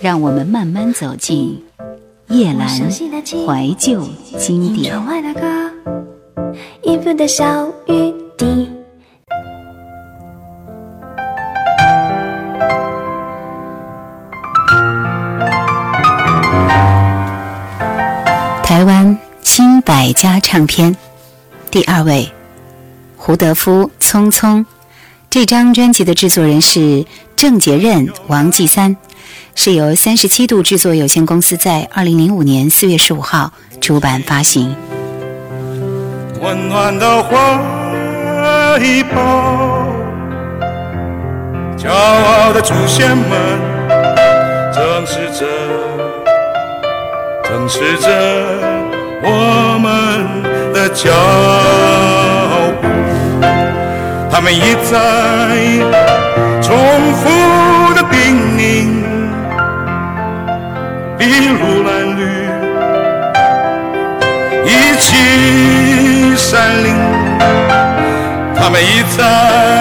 让我们慢慢走进叶阑怀旧经典。台湾新百家唱片第二位，胡德夫《匆匆》。这张专辑的制作人是郑杰任、王继三。是由三十七度制作有限公司在二零零五年四月十五号出版发行。温暖的怀抱，骄傲的祖先们，正视着，正视着我们的脚步，他们一再重复他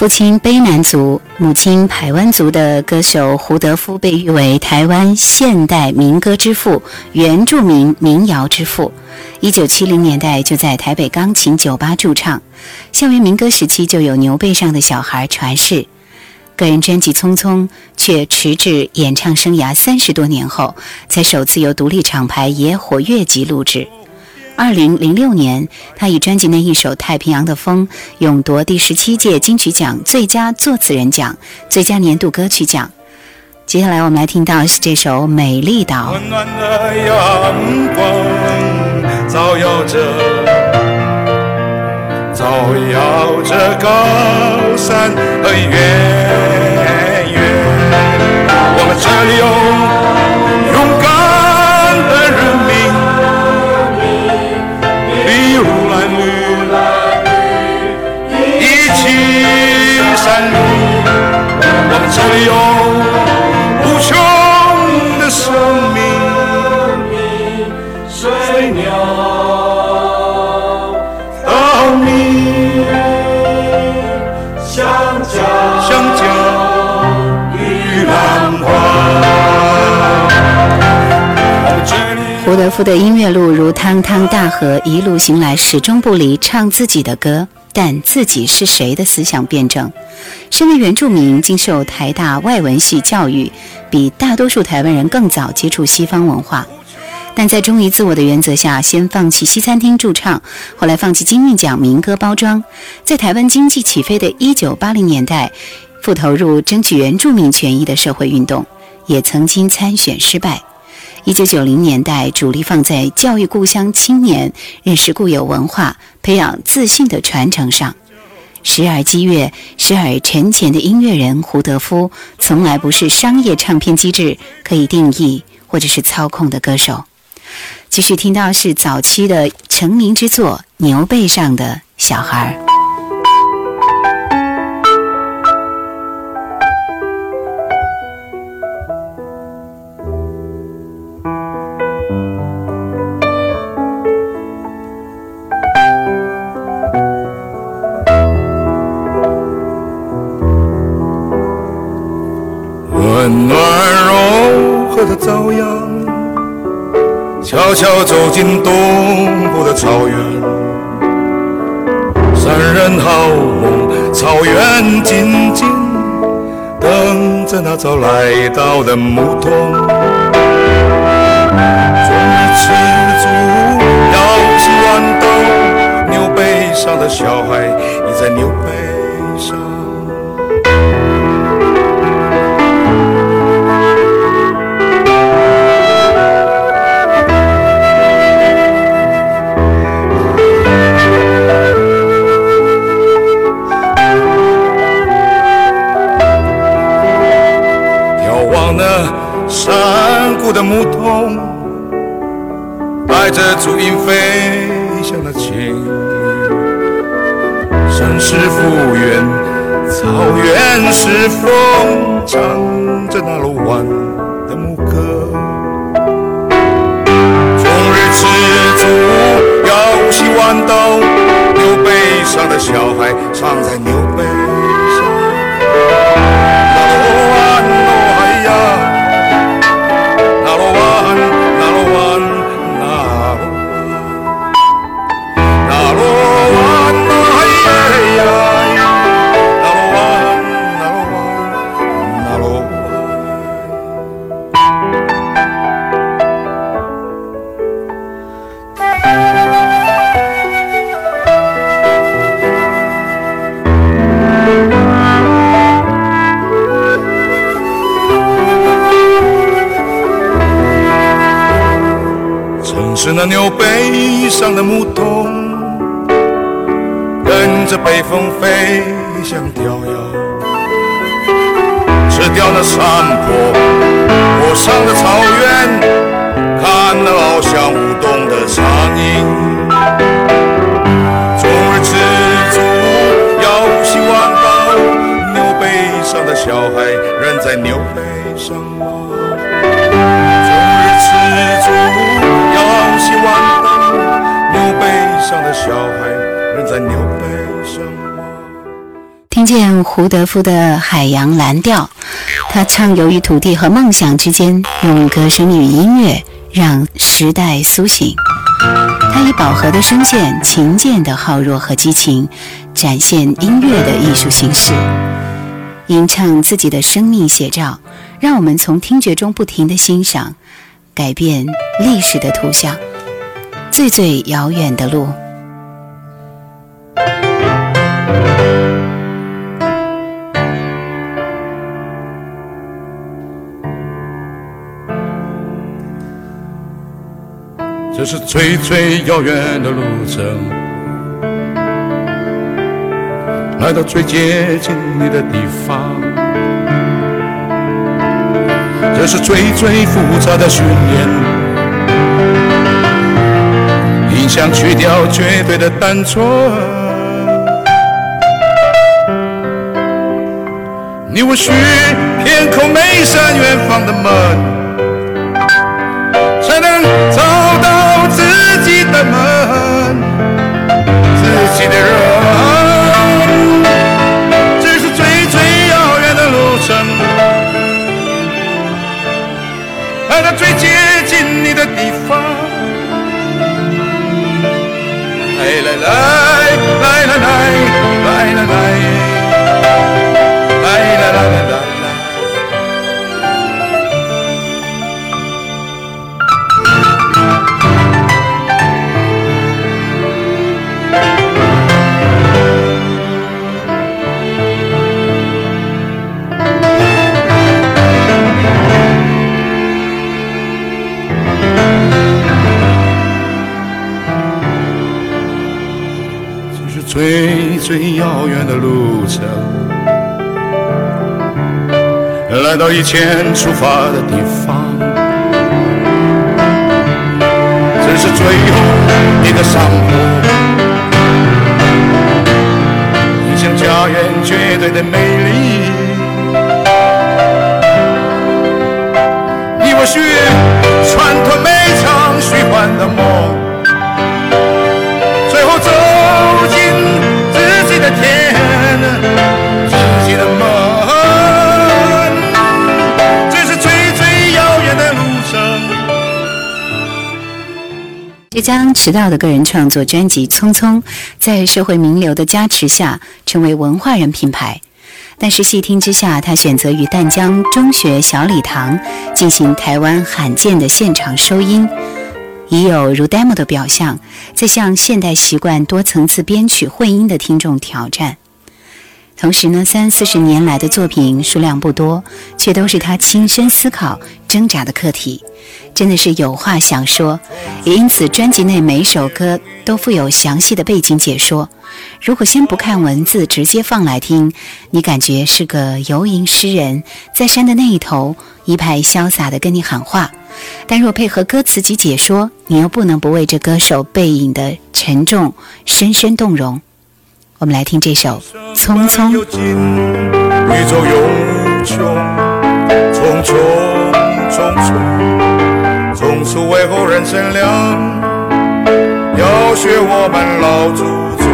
父亲卑南族、母亲排湾族的歌手胡德夫被誉为台湾现代民歌之父、原住民民谣之父。一九七零年代就在台北钢琴酒吧驻唱，校园民歌时期就有《牛背上的小孩》传世。个人专辑《匆匆》却迟至演唱生涯三十多年后，才首次由独立厂牌野火乐集录制。二零零六年，他以专辑内一首《太平洋的风》勇夺第十七届金曲奖最佳作词人奖、最佳年度歌曲奖。接下来我们来听到是这首《美丽岛》。温暖的阳光照耀着，照耀着高山和远远。我们这里有勇敢的人民。这里有无穷的生命，水鸟稻米香蕉香蕉玉兰花。胡德夫的音乐路如汤汤大河，一路行来始终不离唱自己的歌。但自己是谁的思想辩证。身为原住民，经受台大外文系教育，比大多数台湾人更早接触西方文化。但在忠于自我的原则下，先放弃西餐厅驻唱，后来放弃金韵奖民歌包装，在台湾经济起飞的一九八零年代，复投入争取原住民权益的社会运动，也曾经参选失败。一九九零年代，主力放在教育故乡青年认识固有文化、培养自信的传承上。时而激越、时而沉潜的音乐人胡德夫，从来不是商业唱片机制可以定义或者是操控的歌手。继续听到是早期的成名之作《牛背上的小孩》。进东部的草原，山人好梦，草原静静等着那早来到的牧童。准备吃足，要吃豌豆，牛背上的小孩倚在牛背上。那山谷的牧童带着足音飞向了青山是复原，草原是风，唱着那鲁湾的牧歌。终日吃足，摇起豌豆，牛背上的小孩藏在牛背是那牛背上的牧童，跟着北风飞向调遥，吃掉那山坡坡上的草原，看那翱翔舞动的苍鹰。终日吃足，腰系弯刀，牛背上的小孩仍在牛背上望吗？听见胡德夫的《海洋蓝调》，他畅游于土地和梦想之间，用歌声与音乐让时代苏醒。他以饱和的声线、琴键的浩若和激情，展现音乐的艺术形式，吟唱自己的生命写照，让我们从听觉中不停地欣赏，改变历史的图像。最最遥远的路。这是最最遥远的路程，来到最接近你的地方。这是最最复杂的训练，你想去掉绝对的单纯。你我需天空每扇远方的门。才能，German. Since she 到以前出发的地方，这是最后一个上坡，影响家园绝对的美丽。你我需穿透每场虚幻的梦。将迟到的个人创作专辑《匆匆》在社会名流的加持下，成为文化人品牌。但是细听之下，他选择与淡江中学小礼堂进行台湾罕见的现场收音，已有如 demo 的表象，在向现代习惯多层次编曲混音的听众挑战。同时呢，三四十年来的作品数量不多，却都是他亲身思考、挣扎的课题，真的是有话想说。也因此，专辑内每首歌都附有详细的背景解说。如果先不看文字，直接放来听，你感觉是个游吟诗人，在山的那一头，一派潇洒的跟你喊话。但若配合歌词及解说，你又不能不为这歌手背影的沉重深深动容。我们来听这首《匆匆》。宇宙永无穷，匆匆匆匆，从此为后人乘凉，要学我们老祖宗。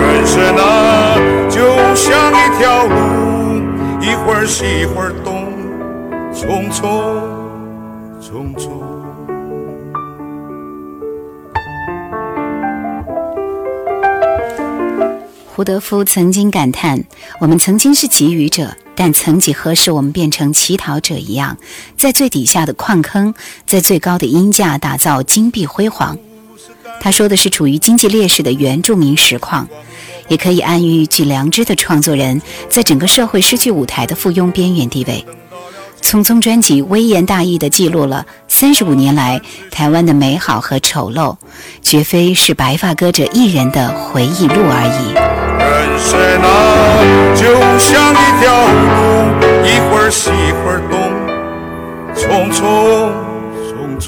人生啊，就像一条路，一会儿西一会儿东，匆匆匆匆。胡德夫曾经感叹：“我们曾经是给予者，但曾几何时，我们变成乞讨者一样，在最底下的矿坑，在最高的音架打造金碧辉煌。”他说的是处于经济劣势的原住民实况，也可以暗喻举良知的创作人在整个社会失去舞台的附庸边缘地位。匆匆专辑微言大义地记录了三十五年来台湾的美好和丑陋，绝非是白发歌者一人的回忆录而已。人生啊，就像一条路，一会儿西一会儿东，匆匆匆匆。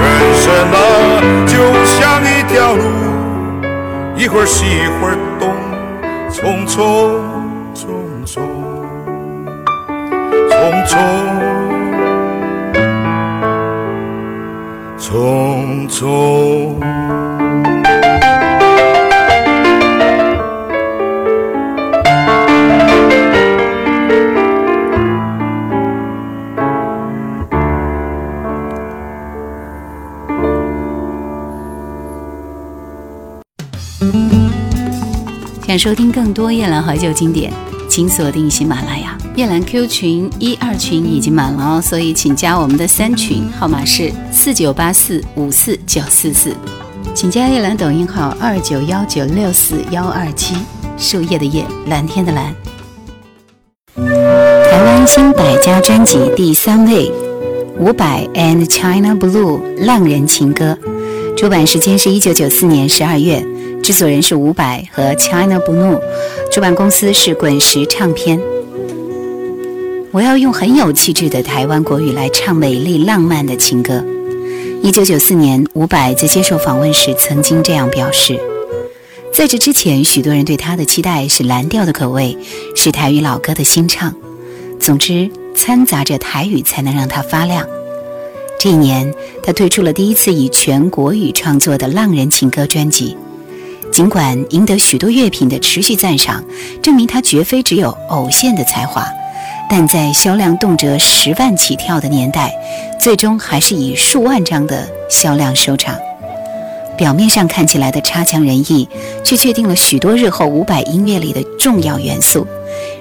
人生啊，就像一条路，一会儿西一会儿东，匆匆匆匆，匆匆匆匆。想收听更多夜兰怀旧经典，请锁定喜马拉雅。夜兰 Q 群一二群已经满了哦，所以请加我们的三群，号码是四九八四五四九四四。请加夜兰抖音号二九幺九六四幺二七，树叶的叶，蓝天的蓝。台湾新百家专辑第三位，伍佰 and China Blue 浪人情歌，出版时间是一九九四年十二月。制作人是伍佰和 China Blue，出版公司是滚石唱片。我要用很有气质的台湾国语来唱美丽浪漫的情歌。一九九四年，伍佰在接受访问时曾经这样表示：在这之前，许多人对他的期待是蓝调的口味，是台语老歌的新唱。总之，掺杂着台语才能让他发亮。这一年，他推出了第一次以全国语创作的浪人情歌专辑。尽管赢得许多乐评的持续赞赏，证明他绝非只有偶现的才华，但在销量动辄十万起跳的年代，最终还是以数万张的销量收场。表面上看起来的差强人意，却确定了许多日后伍佰音乐里的重要元素，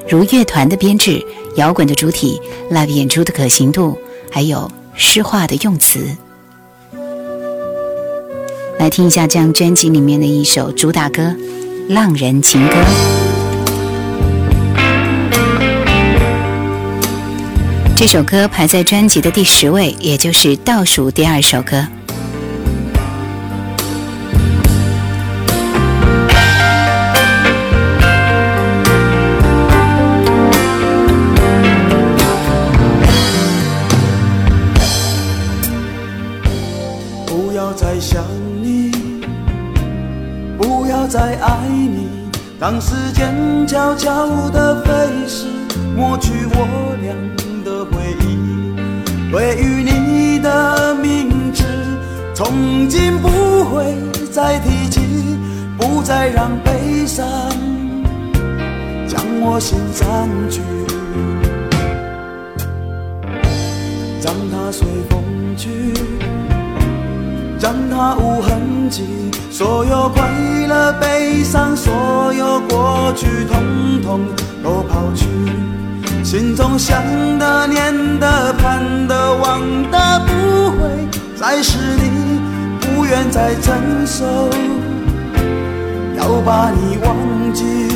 如乐团的编制、摇滚的主体、live 演出的可行度，还有诗化的用词。来听一下这张专辑里面的一首主打歌《浪人情歌》。这首歌排在专辑的第十位，也就是倒数第二首歌。当时间悄悄地飞逝，抹去我俩的回忆。对于你的名字，从今不会再提起，不再让悲伤将我心占据，让它随风去。让它无痕迹，所有快乐、悲伤，所有过去，统统都抛去。心中想的、念的、盼的、望的，不会再是你，不愿再承受，要把你忘记。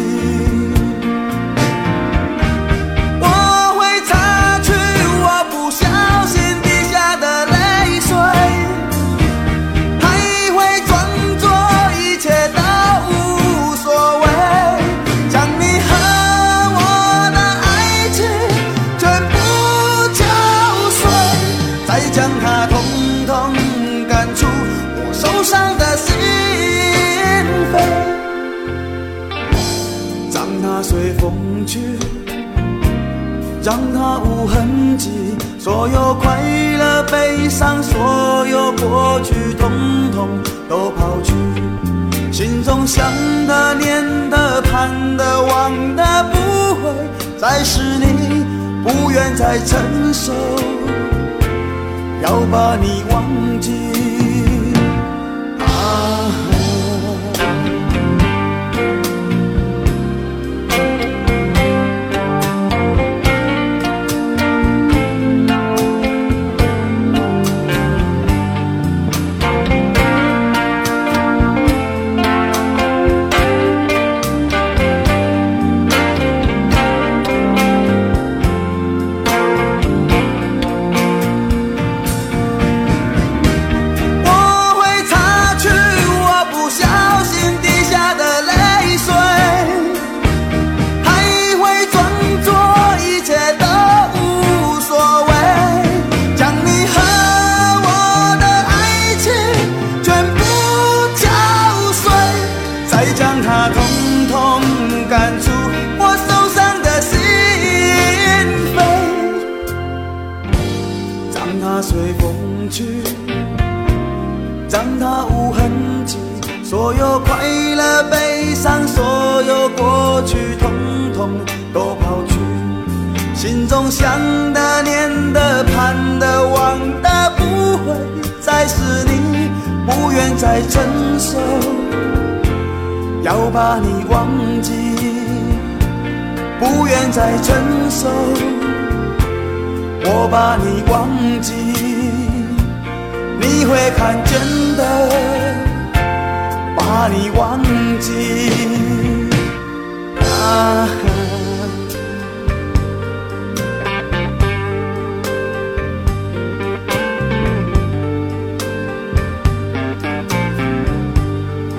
所有快乐、悲伤，所有过去，统统都抛去。心中想的、念的、盼的、望的，不会再是你，不愿再承受，要把你忘记。啊让它随风去让它无痕迹所有快乐悲伤所有过去通通都抛去心中想的念的盼的望的不会再是你不愿再承受要把你忘记不愿再承受。我把你忘记，你会看见的，把你忘记。啊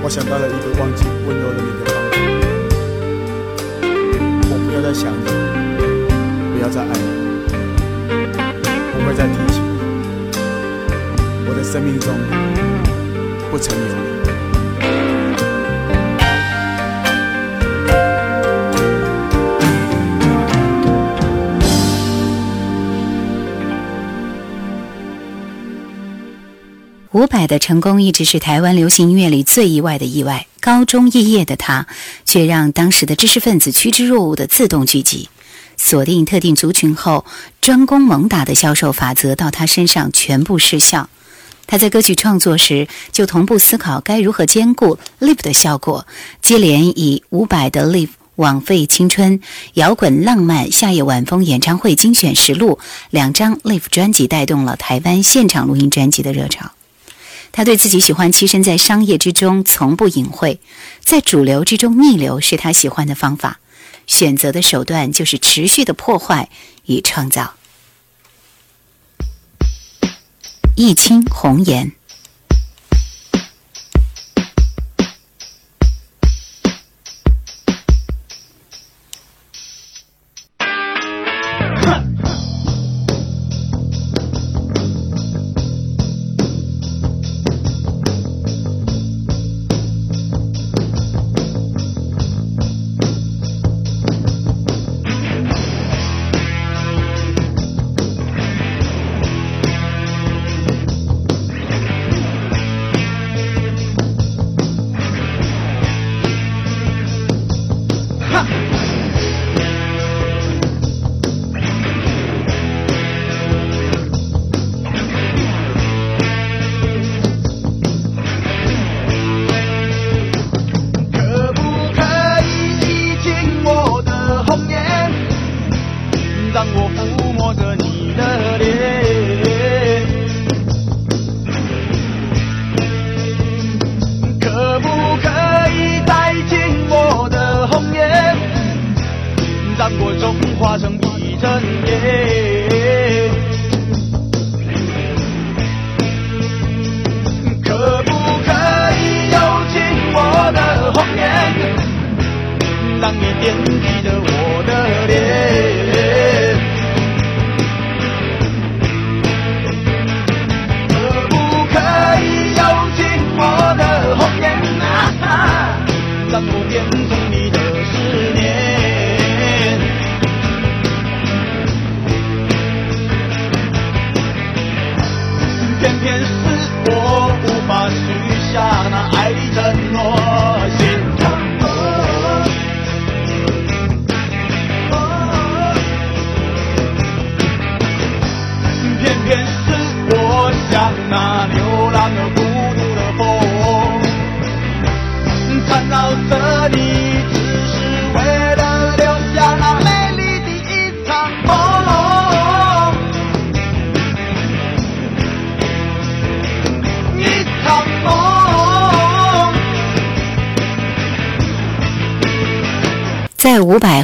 我想到了一个忘记温柔的你的方法。我不要再想你，不要再爱你，不会再提起。我的生命中不曾有你。伍佰的成功一直是台湾流行音乐里最意外的意外。高中肄业的他，却让当时的知识分子趋之若鹜的自动聚集，锁定特定族群后，专攻猛打的销售法则到他身上全部失效。他在歌曲创作时，就同步思考该如何兼顾 live 的效果，接连以伍佰的 live、枉费青春、摇滚浪漫、夏夜晚风演唱会精选实录两张 live 专辑，带动了台湾现场录音专辑的热潮。他对自己喜欢栖身在商业之中，从不隐晦，在主流之中逆流是他喜欢的方法，选择的手段就是持续的破坏与创造。一清红颜。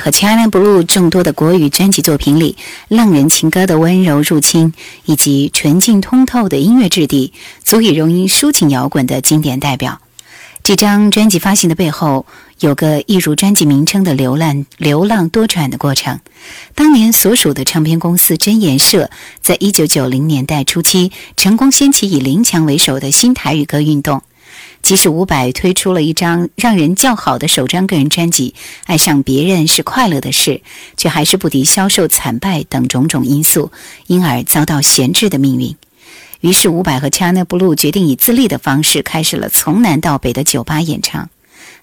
和 China Blue 众多的国语专辑作品里，浪人情歌的温柔入侵以及纯净通透的音乐质地，足以容音抒情摇滚的经典代表。这张专辑发行的背后，有个一如专辑名称的流浪、流浪多舛的过程。当年所属的唱片公司真言社，在一九九零年代初期，成功掀起以林强为首的新台语歌运动。即使伍佰推出了一张让人叫好的首张个人专辑《爱上别人是快乐的事》，却还是不敌销售惨败等种种因素，因而遭到闲置的命运。于是，伍佰和 China Blue 决定以自立的方式，开始了从南到北的酒吧演唱。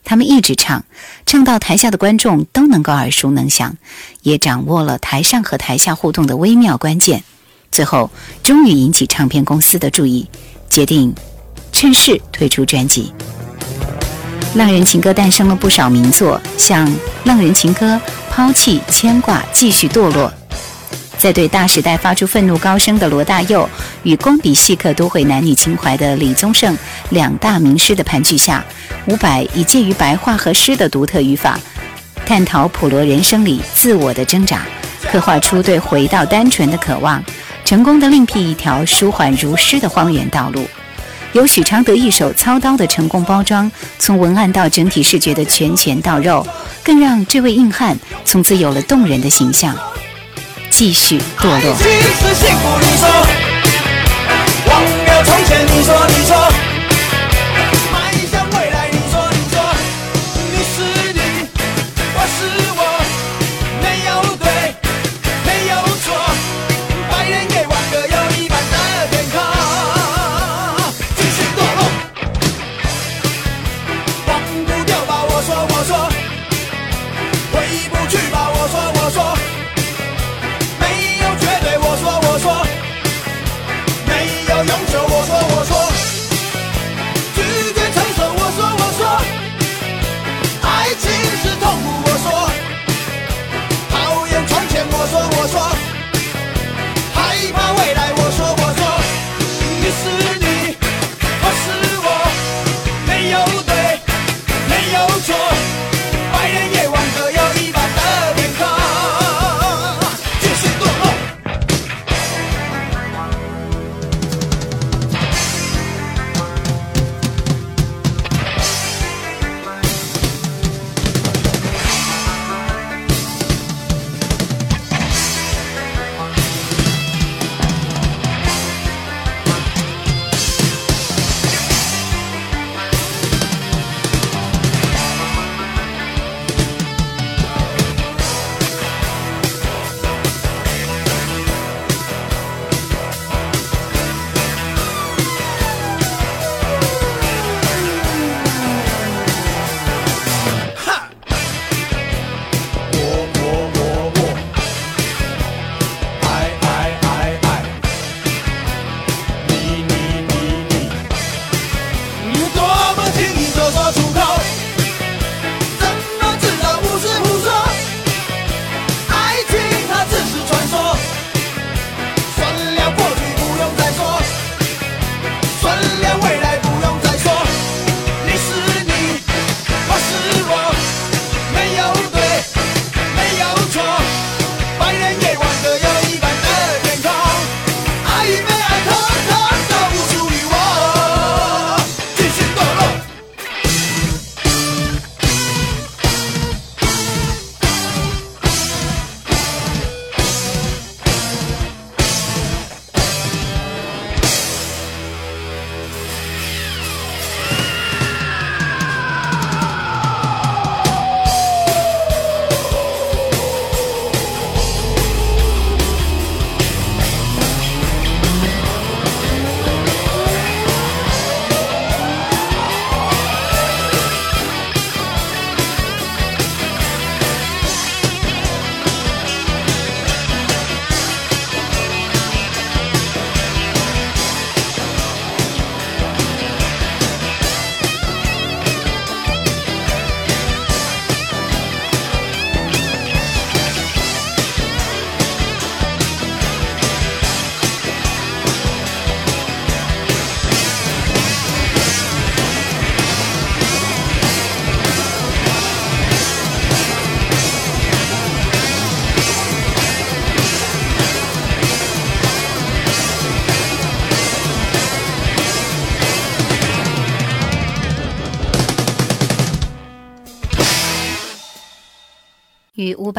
他们一直唱，唱到台下的观众都能够耳熟能详，也掌握了台上和台下互动的微妙关键。最后，终于引起唱片公司的注意，决定趁势推出专辑。浪人情歌诞生了不少名作，像《浪人情歌》《抛弃》《牵挂》《继续堕落》。在对大时代发出愤怒高声的罗大佑与工笔细刻都会男女情怀的李宗盛两大名师的盘踞下，伍佰以介于白话和诗的独特语法，探讨普罗人生里自我的挣扎，刻画出对回到单纯的渴望，成功的另辟一条舒缓如诗的荒原道路。由许常德一手操刀的成功包装，从文案到整体视觉的拳拳到肉，更让这位硬汉从此有了动人的形象。继续堕落。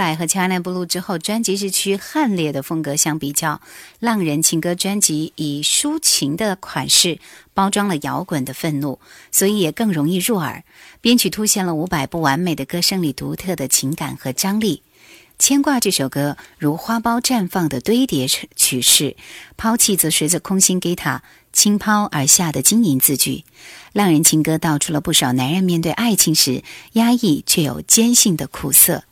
与伍佰和乔安娜布鲁之后专辑日趋悍烈的风格相比较，《浪人情歌》专辑以抒情的款式包装了摇滚的愤怒，所以也更容易入耳。编曲凸显了伍佰不完美的歌声里独特的情感和张力。牵挂这首歌如花苞绽放的堆叠曲式，抛弃则随着空心吉他轻抛而下的晶莹字句。《浪人情歌》道出了不少男人面对爱情时压抑却有坚信的苦涩。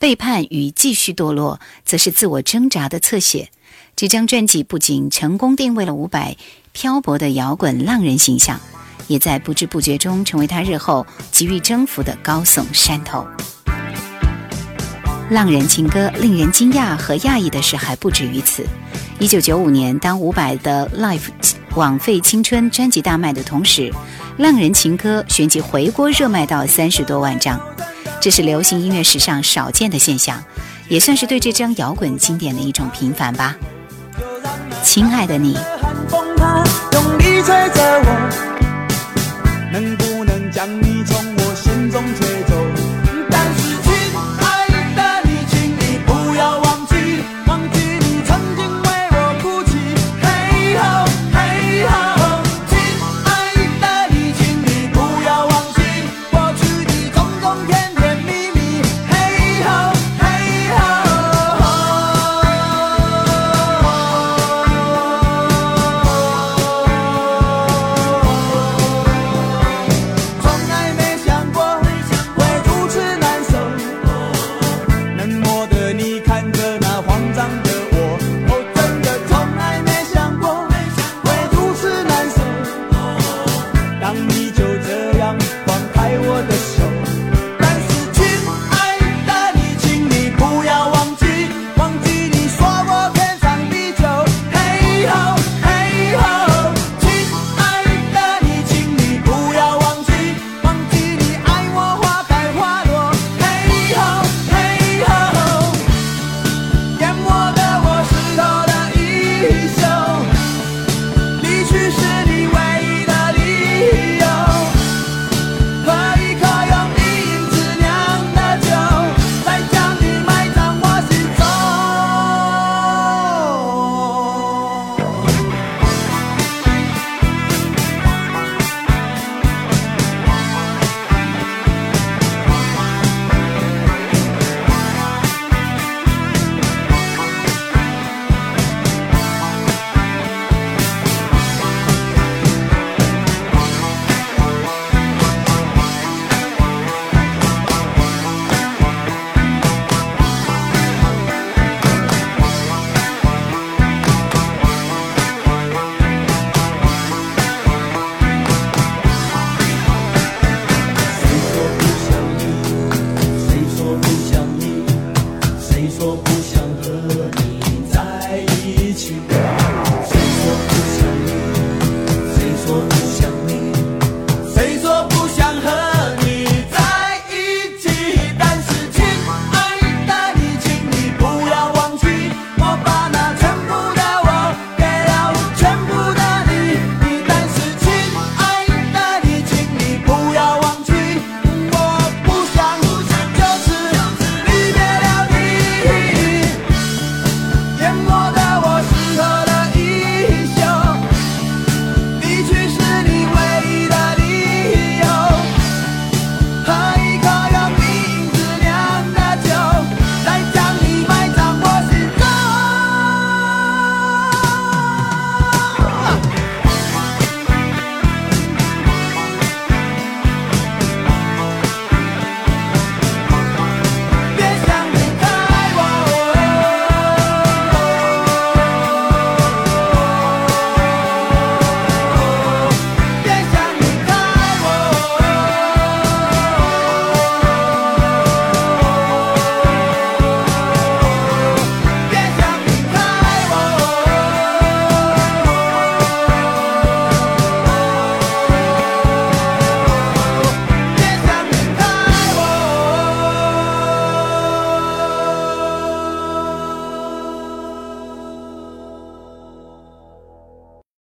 背叛与继续堕落，则是自我挣扎的侧写。这张专辑不仅成功定位了伍佰漂泊的摇滚浪人形象，也在不知不觉中成为他日后急于征服的高耸山头。浪人情歌令人惊讶和讶异的是，还不止于此。一九九五年，当伍佰的《Life》枉费青春专辑大卖的同时，《浪人情歌》旋即回锅热卖到三十多万张。这是流行音乐史上少见的现象，也算是对这张摇滚经典的一种平凡吧。亲爱的你。能不能将你从我心中吹